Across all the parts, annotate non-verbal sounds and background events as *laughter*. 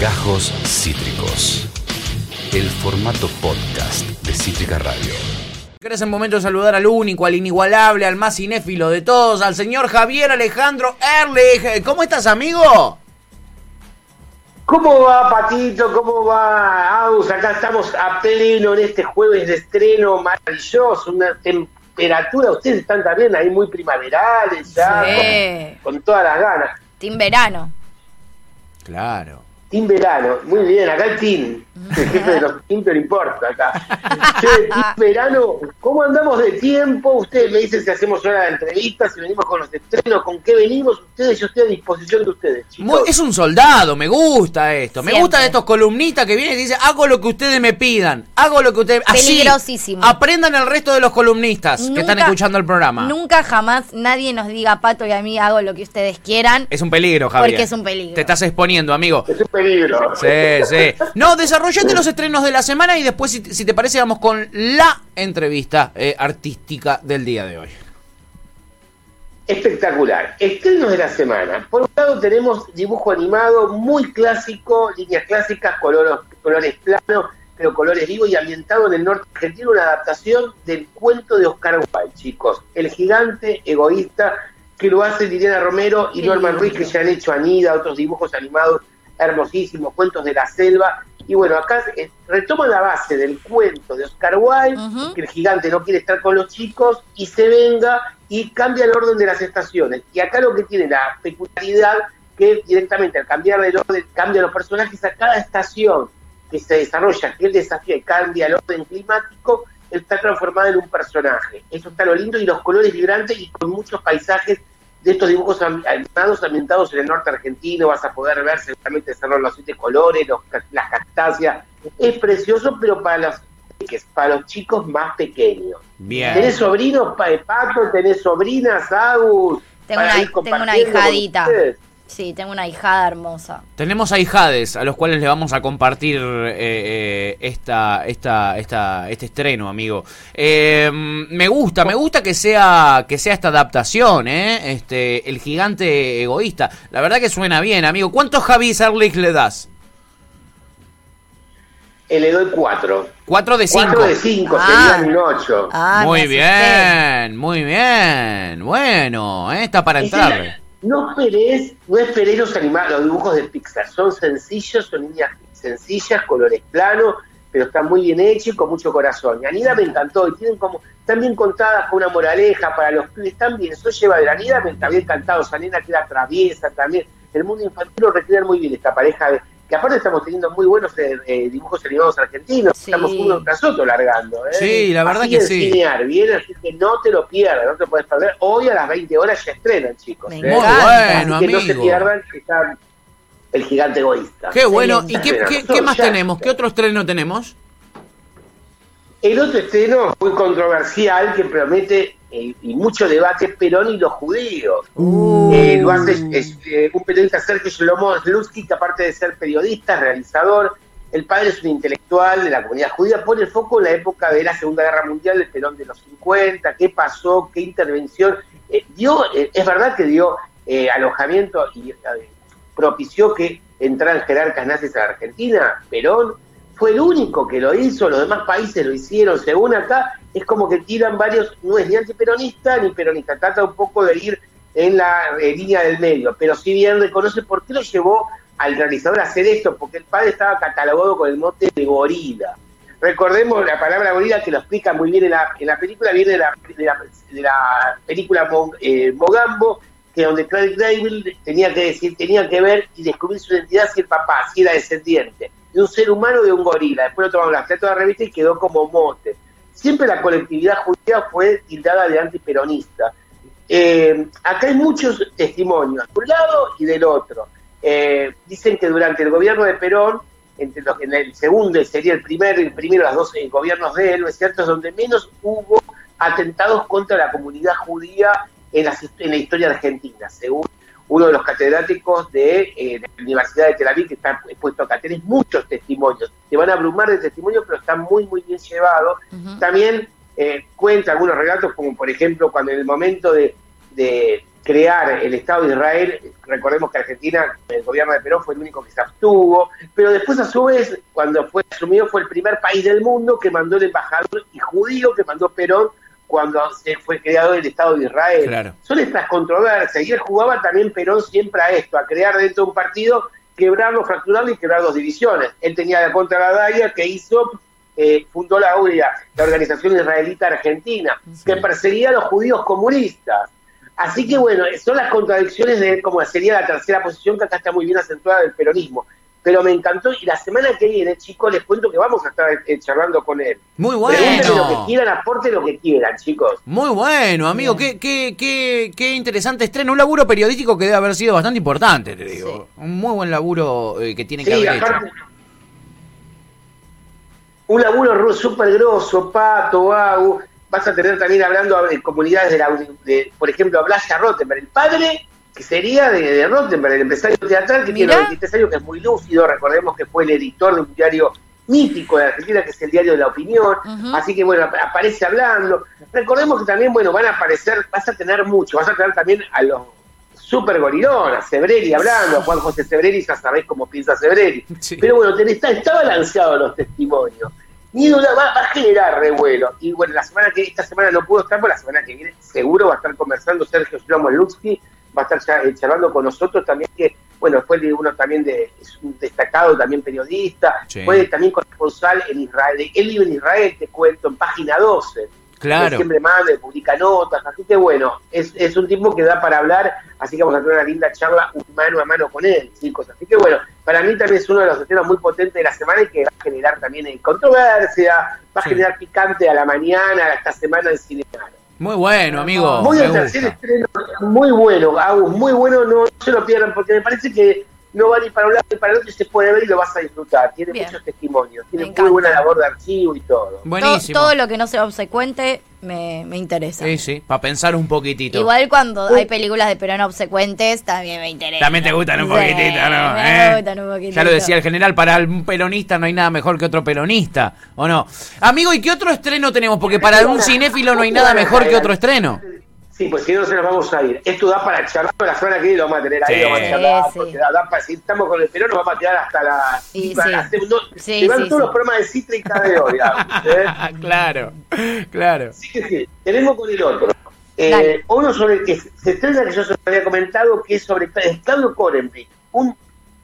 Gajos Cítricos. El formato podcast de Cítrica Radio. ¿Querés en momento de saludar al único, al inigualable, al más cinéfilo de todos, al señor Javier Alejandro Erlich? ¿Cómo estás, amigo? ¿Cómo va, Patito? ¿Cómo va, Aus? Acá estamos a pleno en este jueves de estreno maravilloso, una temperatura, ustedes están también ahí muy primaverales ya, Sí. con, con todas las ganas. Team Verano. Claro. Team Verano, muy bien, acá el Team, el *laughs* jefe de los Team, pero importa acá. Che, Team Verano, ¿cómo andamos de tiempo? Ustedes me dicen si hacemos hora de entrevistas, si venimos con los estrenos, con qué venimos, ustedes, yo estoy a disposición de ustedes, chicos. Muy- es un soldado, me gusta esto. Me gusta de estos columnistas que vienen y dicen, hago lo que ustedes me pidan. Hago lo que ustedes... Así, Peligrosísimo. aprendan el resto de los columnistas que están escuchando el programa. Nunca jamás nadie nos diga, Pato y a mí hago lo que ustedes quieran. Es un peligro, Javier. Porque es un peligro. Te estás exponiendo, amigo. Es un peligro. Sí, sí. No, desarrollate los estrenos de la semana y después, si, si te parece, vamos con la entrevista eh, artística del día de hoy. Espectacular. Estrenos de la semana. Por un lado tenemos dibujo animado muy clásico, líneas clásicas, color- colores planos, pero colores vivos y ambientado en el norte argentino, una adaptación del cuento de Oscar Wilde, chicos. El gigante egoísta que lo hace Liliana Romero y Norman. Ruiz, que ya han hecho Anida, otros dibujos animados hermosísimos, cuentos de la selva. Y bueno, acá eh, retoma la base del cuento de Oscar Wilde, que el gigante no quiere estar con los chicos y se venga y cambia el orden de las estaciones. Y acá lo que tiene la peculiaridad que directamente al cambiar el orden, cambia los personajes a cada estación que se desarrolla, que el desafío y cambia el orden climático, está transformada en un personaje. Eso está lo lindo y los colores vibrantes y con muchos paisajes de estos dibujos animados ambientados en el norte argentino, vas a poder ver seguramente cerrar los siete colores, los ca- las cactáceas. Es precioso, pero para los, para los chicos más pequeños. Bien. ¿Tenés sobrinos, pa- Pato? ¿Tenés sobrinas, Agus? Tengo una- tengo una hijadita. Sí, tengo una hijada hermosa. Tenemos ahijades a los cuales le vamos a compartir eh, eh, esta, esta, esta, este estreno, amigo. Eh, me gusta, me gusta que sea, que sea esta adaptación, ¿eh? Este, el gigante egoísta. La verdad que suena bien, amigo. ¿Cuántos Javi Erlich le das? Eh, le doy cuatro. Cuatro de cinco. Cuatro de cinco, Ah. serían un ocho. Ah, muy bien, muy bien. Bueno, ¿eh? está para Es entrar. No esperes, no esperes los, anima- los dibujos de Pixar, son sencillos, son líneas sencillas, colores planos, pero están muy bien hechos y con mucho corazón. Y Anida me encantó, y tienen como, están bien contadas con una moraleja para los pibes, están bien, eso lleva de Anida me está bien cantado, esa nena que era traviesa también, el mundo infantil lo recrean muy bien esta pareja, de- que aparte estamos teniendo muy buenos eh, eh, dibujos animados argentinos, Sí. estamos uno tras otro largando. ¿eh? Sí, la verdad Así que en sí. Cinear, bien, así que no te lo pierdas, no te puedes perder. Hoy a las 20 horas ya estrenan, chicos. Muy bueno, Así que no se amigo. pierdan que está el gigante egoísta. Qué bueno. ¿Y qué, qué- qué más tenemos? ¿Qué otro estreno tenemos? El otro estreno muy controversial que promete eh, y mucho debate Perón y los judíos. Uh. Eh, lo hace es, eh, un periodista Sergio Shlomo Slutsky, que aparte de ser periodista, realizador, el padre es un intelectual de la comunidad judía, pone el foco en la época de la Segunda Guerra Mundial, el Perón de los 50, qué pasó, qué intervención. Eh, dio, es verdad que dio alojamiento y propició que entraran jerarcas nazis a la Argentina, Perón fue el único que lo hizo, los demás países lo hicieron, según acá, es como que tiran varios, no es ni antiperonista ni peronista, trata un poco de ir en la eh, línea del medio, pero si bien reconoce por qué lo llevó al realizador a hacer esto, porque el padre estaba catalogado con el mote de gorila. Recordemos la palabra gorila que lo explica muy bien en la, en la película, viene de la, de la, película eh, Mogambo, que donde Clark Gable tenía que decir, tenía que ver y descubrir su identidad si el papá, si era descendiente de un ser humano de un gorila. Después lo tomaron las letras de la revista y quedó como mote. Siempre la colectividad judía fue tildada de antiperonista. Eh, acá hay muchos testimonios, de un lado y del otro. Eh, dicen que durante el gobierno de Perón, entre los, en el segundo sería el primer, el primero, los dos eh, gobiernos de él, ¿no es cierto?, es donde menos hubo atentados contra la comunidad judía en, las- en la historia argentina, según uno de los catedráticos de, eh, de la Universidad de Tel Aviv, que está puesto acá. Tenés muchos testimonios, te van a abrumar de testimonios, pero están muy, muy bien llevados. Ujú. También eh, cuenta algunos relatos, como por ejemplo cuando en el momento de, de, crear el Estado de Israel, recordemos que Argentina, el gobierno de Perón fue el único que se abstuvo, pero después a su vez, cuando fue asumido, fue el primer país del mundo que mandó el embajador y judío que mandó Perón cuando se fue creado el Estado de Israel. Claro. Son estas controversias, y él jugaba también Perón siempre a esto, a crear dentro de un partido, quebrarlo, fracturarlo y quebrar dos divisiones. Él tenía la contra la DAIA que hizo eh, fundó la OIA, la Organización Israelita Argentina, que perseguía a los judíos comunistas. Así que bueno, son las contradicciones de como sería la tercera posición que acá está muy bien acentuada del peronismo. Pero me encantó y la semana que viene, chicos, les cuento que vamos a estar eh, charlando con él. Muy Pregúntenle lo bueno. que quieran, aporte lo que quieran, chicos. Muy bueno, amigo. Qué, qué, qué, qué interesante estreno. Un laburo periodístico que debe haber sido bastante importante, te digo. Un muy buen laburo eh, que tiene que haber hecho. un laburo súper grosso, Pato, Agu. Vas a tener también hablando de comunidades de, la, de por ejemplo, a Blaya Rottenberg, el padre que sería de, de Rottenberg, el empresario teatral que Mirá. tiene 23 años, que es muy lúcido. Recordemos que fue el editor de un diario mítico de Argentina, que es el diario de la opinión. Así que, bueno, ap- aparece hablando. Recordemos que también, bueno, van a aparecer, vas a tener mucho, vas a tener también a los super gorilones, a Sebreri hablando, a Juan José Sebreri, ya sabés cómo piensa Sebreri. Sí. Pero bueno, tenés- está, está balanceado los testimonios. Ni duda va, va a generar revuelo. Y bueno, la semana que esta semana no pudo estar, pero la semana que viene seguro va a estar conversando Sergio Lutsky, va a estar charlando con nosotros también, que bueno, fue de uno también de, es un destacado también periodista, Sí. fue también corresponsal en Israel, él vive en Israel, te cuento, en página 12. Claro. Siempre manda, publica notas, así que bueno, es, es un tipo que da para hablar, así que vamos a tener una linda charla mano a mano con él, chicos. Así que bueno, para mí también es uno de los estrenos muy potentes de la semana y que va a generar también eh, controversia, va a Sí. generar picante a la mañana, esta semana en Cinemar. Muy bueno, amigo. Muy me gusta. estreno, muy bueno, Agus, muy bueno, no, no se lo pierdan porque me parece que no va ni para un lado ni para el otro y se puede ver y lo vas a disfrutar. Tiene Bien. muchos testimonios, tiene Me muy encanta. buena labor de archivo y todo. To- Buenísimo. todo lo que no sea obsecuente me, me interesa. Sí, sí, para pensar un poquitito. Igual cuando hay películas de Perón obsecuentes, también me interesa. También te gustan un Sí, poquitito, ¿no? Me ¿Eh? gustan un poquitito. Ya lo decía el general, para un peronista no hay nada mejor que otro peronista, ¿o no? Amigo, ¿y qué otro estreno tenemos? Porque para un cinéfilo no hay nada mejor que otro estreno. Sí, pues si no se nos vamos a ir. Esto da para charlar, la semana que viene lo vamos a tener ahí, Sí. lo vamos a charlar, Sí, porque sí. da, da para, si estamos con el Perón nos vamos a quedar hasta la... Sí, sí. hacer- no, Sí, se van sí, todos sí. los programas de Cítrica de hoy. ¿eh? *laughs* claro, claro. Que sí, tenemos con el otro. Eh, uno sobre el que se estrena, que yo se lo había comentado, que es sobre Claudio Corenbrich, un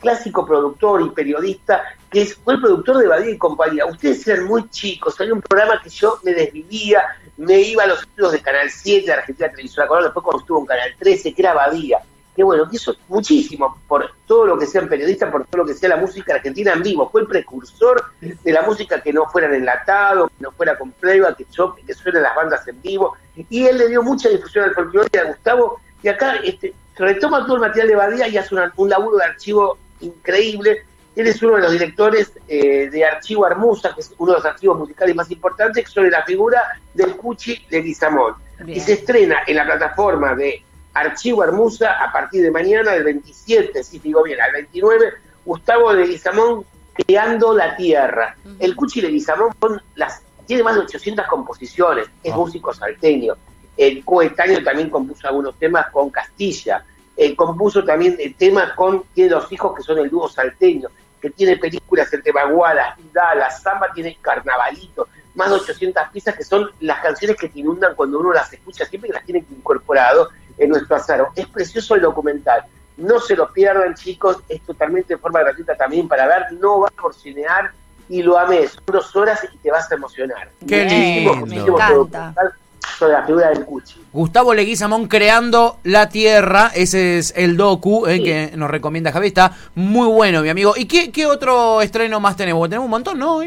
clásico productor y periodista que es, fue el productor de Badía y compañía. Ustedes eran muy chicos, había un programa que yo me desvivía, me iba a los estudios de Canal 7 de Argentina Televisora Color, después cuando estuvo en Canal 13, que era Badía. Que bueno, que hizo muchísimo por todo lo que sean periodistas, por todo lo que sea la música argentina en vivo. Fue el precursor de la música que no fuera en enlatado, que no fuera con playback, que, yo, que suenen las bandas en vivo. Y él le dio mucha difusión al folclore a Gustavo. Y acá este, retoma todo el material de Badía y hace una- un laburo de archivo increíble. Él es uno de los directores eh, de Archivo Armusa, que es uno de los archivos musicales más importantes, sobre la figura del Cuchi de Guizamón. Bien. Y se estrena en la plataforma de Archivo Armusa a partir de mañana, del 27, si digo bien, al 29, Gustavo de Guizamón creando la tierra. El Cuchi de Guizamón las, tiene más de 800 composiciones, es Ah. músico salteño. El coetáneo también compuso algunos temas con Castilla. Eh, compuso también eh, temas con, tiene dos hijos que son el dúo salteño, que tiene películas entre Baguala, la Samba tiene Carnavalito, más de 800 piezas que son las canciones que te inundan cuando uno las escucha, siempre que las tiene incorporado en nuestro azaro. Es precioso el documental. No se lo pierdan, chicos, es totalmente de forma gratuita también para ver, no va por cinear y lo ames. Son dos horas y te vas a emocionar. Qué Muchísimo, lindo. muchísimo Me encanta. documental sobre la figura del Cuchi. Gustavo Leguizamón creando la tierra, ese es el docu eh, Sí. que nos recomienda Javi, está muy bueno, mi amigo. ¿Y qué, qué otro estreno más tenemos? Porque Tenemos un montón, ¿no?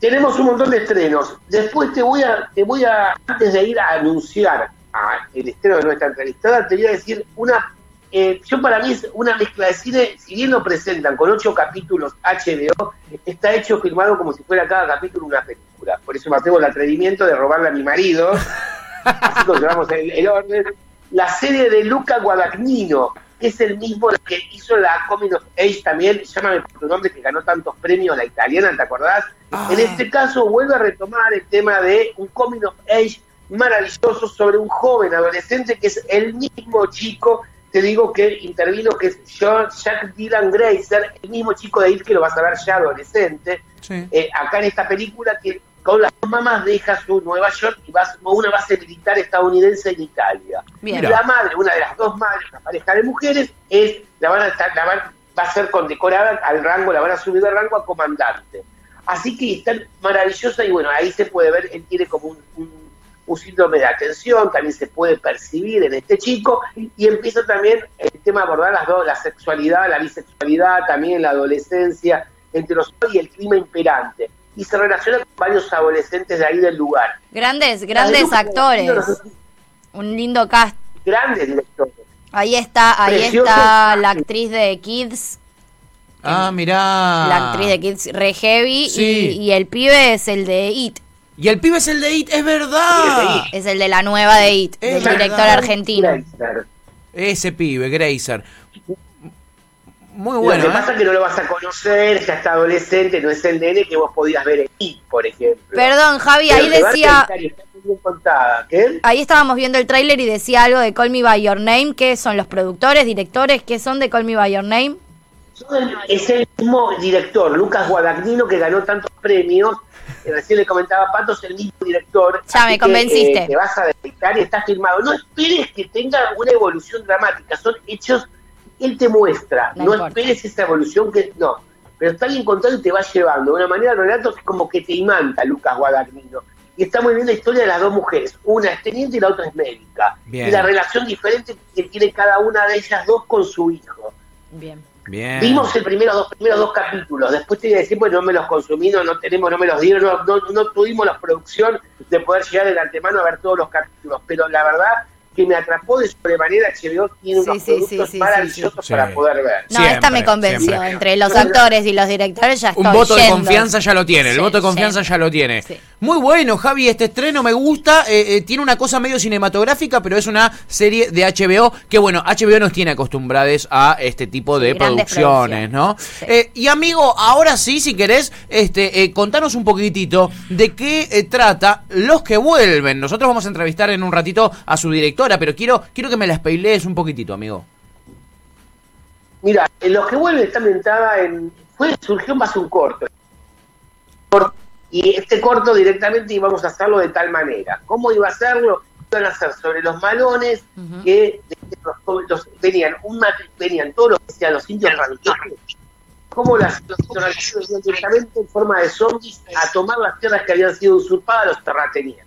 Tenemos un montón de estrenos. Después te voy a, te voy a, antes de ir a anunciar a el estreno de nuestra entrevistada, te voy a decir una, eh, yo para mí es una mezcla de cine, si bien lo presentan con ocho capítulos HBO, está hecho filmado como si fuera cada capítulo una película. Por eso me tengo el atrevimiento de robarle a mi marido. *laughs* Así conservamos el, el orden. La serie de Luca Guadagnino, que es el mismo que hizo la Coming of Age también, llámame por tu nombre, que ganó tantos premios, la italiana, ¿te acordás? Ah. En este caso vuelve a retomar el tema de un Coming of Age maravilloso sobre un joven adolescente que es el mismo chico, te digo que intervino, que es John, Jack Dylan Grazer, el mismo chico de IT que lo vas a ver ya adolescente, Sí. eh, acá en esta película que con las dos mamás deja su Nueva York y va a una base militar estadounidense en Italia. Bien. Y la madre, una de las dos madres, la pareja de mujeres, es la van a estar, la van- va a ser condecorada al rango, la van a subir de rango a comandante. Así que está maravillosa y bueno, ahí se puede ver, él tiene como un, un- un síndrome de atención, también se puede percibir en este chico, y empieza también el tema de abordar las dos, la sexualidad, la bisexualidad, también la adolescencia, entre los y el clima imperante. Y se relaciona con varios adolescentes de ahí del lugar. Grandes, grandes Además, actores. Un lindo cast. Grandes directores. Ahí está, ahí Precioso. está la actriz de Kids, Ah, mirá. la actriz de Kids re heavy Sí. y, y el pibe es el de It, Y el pibe es el de It, es verdad. Sí, el de It. es el de la nueva de It, Es del verdad. director argentino. Grazer. Ese pibe, Grazer. Muy Lo bueno, que ¿eh? pasa es que no lo vas a conocer, ya está adolescente, no es el nene que vos podías ver I, por ejemplo. Perdón, Javi, Pero ahí decía, contar y está muy bien contada. ¿Qué? ahí estábamos viendo el tráiler y decía algo de Call Me By Your Name, ¿qué son los productores, directores, qué son de Call Me By Your Name? Es el mismo director, Lucas Guadagnino, que ganó tantos premios. Recién le comentaba a Pato, es el mismo director. Ya, me que, convenciste. eh, te vas a detectar y está filmado. No esperes que tenga una evolución dramática, son hechos, él te muestra. No No, esperes esa evolución que. No. Pero está bien contado y te va llevando. De una manera, el relato que como que te imanta Lucas Guadagnino. Y está muy bien la historia de las dos mujeres. Una es teniente y la otra es médica. Bien. Y la relación diferente que tiene cada una de ellas dos con su hijo. Bien. Bien. Vimos el primero, dos primeros dos capítulos. Después te iba a decir, pues no me los consumí, no, no tenemos, no me los dieron, no, no, no tuvimos la producción de poder llegar de antemano a ver todos los capítulos. Pero la verdad que me atrapó de sobremanera. HBO tiene unos sí, sí, productos sí, sí, maravillosos sí. para Sí. poder ver. No, Siempre, esta me convenció. siempre. Entre los actores y los directores ya estoy Un voto de confianza ya lo tiene, el voto de confianza ya lo tiene. Sí. Muy bueno, Javi, este estreno me gusta, eh, eh, tiene una cosa medio cinematográfica, pero es una serie de HBO, que bueno, HBO nos tiene acostumbrados a este tipo de producciones, ¿no? Sí. Eh, y amigo, ahora sí, si querés, este, eh, contanos un poquitito de qué eh, trata Los que vuelven. Nosotros vamos a entrevistar en un ratito a su directora, pero quiero, quiero que me la spoilees un poquitito, amigo. Mira, en los que vuelven está ambientada en. Fue, surgió más un corto. Cor- Y este corto directamente íbamos a hacerlo de tal manera. ¿Cómo iba a hacerlo? Iban a hacer sobre los malones que los- los- venían, un todos los que sean los indios radicales. Cómo las, los directamente en forma de zombies a tomar las tierras que habían sido usurpadas a los terratenientes.